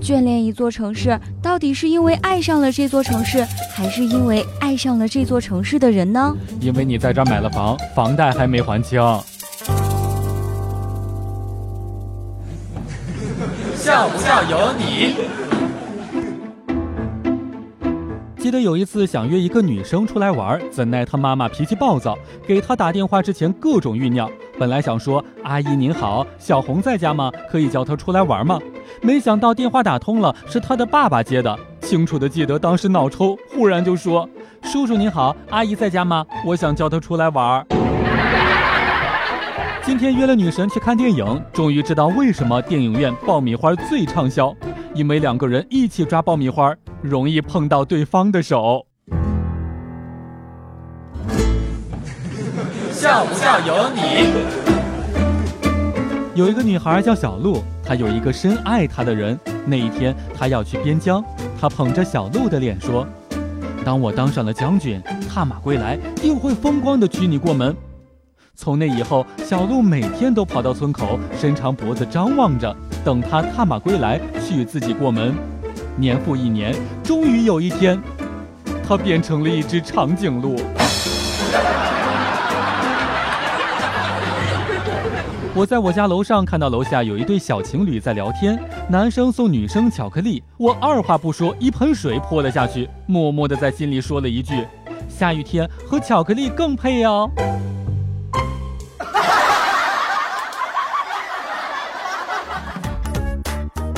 眷恋一座城市，到底是因为爱上了这座城市，还是因为爱上了这座城市的人呢？因为你在这买了房，房贷还没还清。笑不笑由你。记得有一次想约一个女生出来玩，怎奈她妈妈脾气暴躁，给她打电话之前各种酝酿。本来想说：“阿姨您好，小红在家吗？可以叫她出来玩吗？”没想到电话打通了，是她的爸爸接的。清楚的记得当时脑抽，忽然就说：“叔叔您好，阿姨在家吗？我想叫她出来玩。”今天约了女神去看电影，终于知道为什么电影院爆米花最畅销，因为两个人一起抓爆米花。容易碰到对方的手，笑不笑由你。有一个女孩叫小鹿，她有一个深爱她的人。那一天，她要去边疆，她捧着小鹿的脸说：“当我当上了将军，踏马归来，定会风光的娶你过门。”从那以后，小鹿每天都跑到村口，伸长脖子张望着，等他踏马归来，娶自己过门。年复一年，终于有一天，它变成了一只长颈鹿。我在我家楼上看到楼下有一对小情侣在聊天，男生送女生巧克力，我二话不说，一盆水泼了下去，默默的在心里说了一句：“下雨天和巧克力更配哦。”